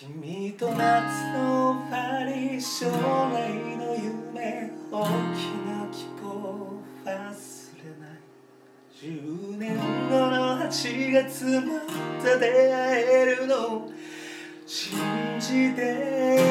君と夏の終わり将来の夢大きな希望忘れない。10年後の8月また出会えるの。信じて。